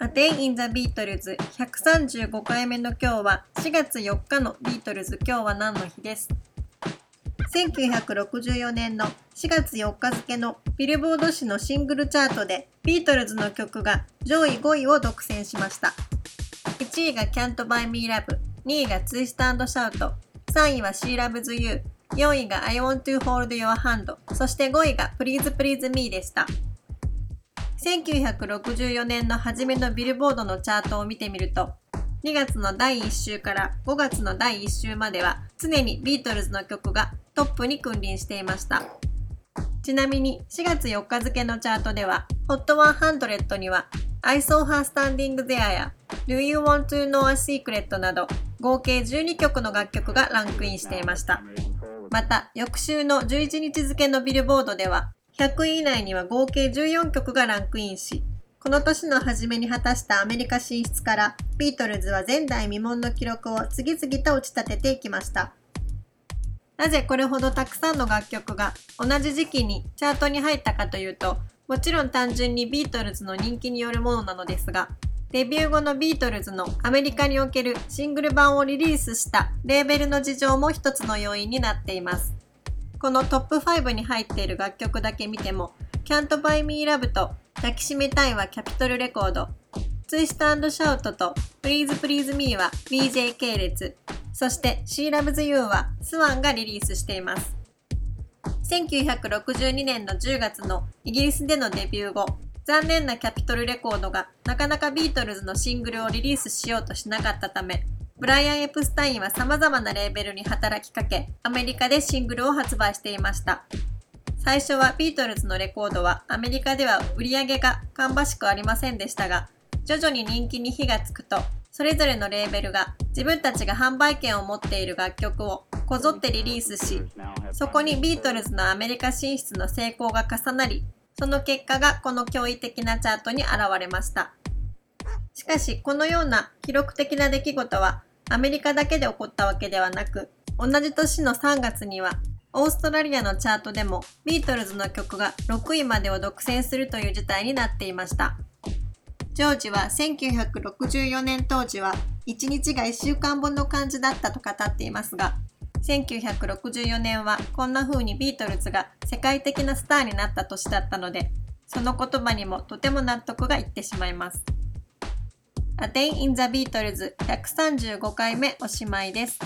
A Day in the Beatles 135回目の今日は4月4日のビートルズ今日は何の日です1964年の4月4日付のビルボード誌のシングルチャートでビートルズの曲が上位5位を独占しました1位が Can't Buy Me Love 2位が Twist and Shout 3位は She Loves You 4位が I Want to Hold Your Hand そして5位が Please Please Me でした1964年の初めのビルボードのチャートを見てみると2月の第1週から5月の第1週までは常にビートルズの曲がトップに君臨していました。ちなみに4月4日付のチャートでは HOT100 には I saw her standing there や Do you want to know a secret など合計12曲の楽曲がランクインしていました。また翌週の11日付のビルボードでは100位以内には合計14曲がランクインし、この年の初めに果たしたアメリカ進出からビートルズは前代未聞の記録を次々と打ち立てていきました。なぜこれほどたくさんの楽曲が同じ時期にチャートに入ったかというと、もちろん単純にビートルズの人気によるものなのですが、デビュー後のビートルズのアメリカにおけるシングル版をリリースしたレーベルの事情も一つの要因になっています。このトップ5に入っている楽曲だけ見ても Can't Buy Me Love と抱きしめたいはキャピトルレコード。Twist s Shout と Please Please Me は BJ 系列。そして She Loves You はスワンがリリースしています。1962年の10月のイギリスでのデビュー後残念なキャピトルレコードがなかなかビートルズのシングルをリリースしようとしなかったためブライアン・エプスタインは様々なレーベルに働きかけ、アメリカでシングルを発売していました。最初はビートルズのレコードはアメリカでは売り上げが芳しくありませんでしたが、徐々に人気に火がつくと、それぞれのレーベルが自分たちが販売権を持っている楽曲をこぞってリリースし、そこにビートルズのアメリカ進出の成功が重なり、その結果がこの驚異的なチャートに現れました。しかし、このような記録的な出来事はアメリカだけで起こったわけではなく、同じ年の3月には、オーストラリアのチャートでもビートルズの曲が6位までを独占するという事態になっていました。ジョージは1964年当時は1日が1週間分の感じだったと語っていますが、1964年はこんな風にビートルズが世界的なスターになった年だったので、その言葉にもとても納得がいってしまいます。A Day in the Beatles 135回目おしまいです。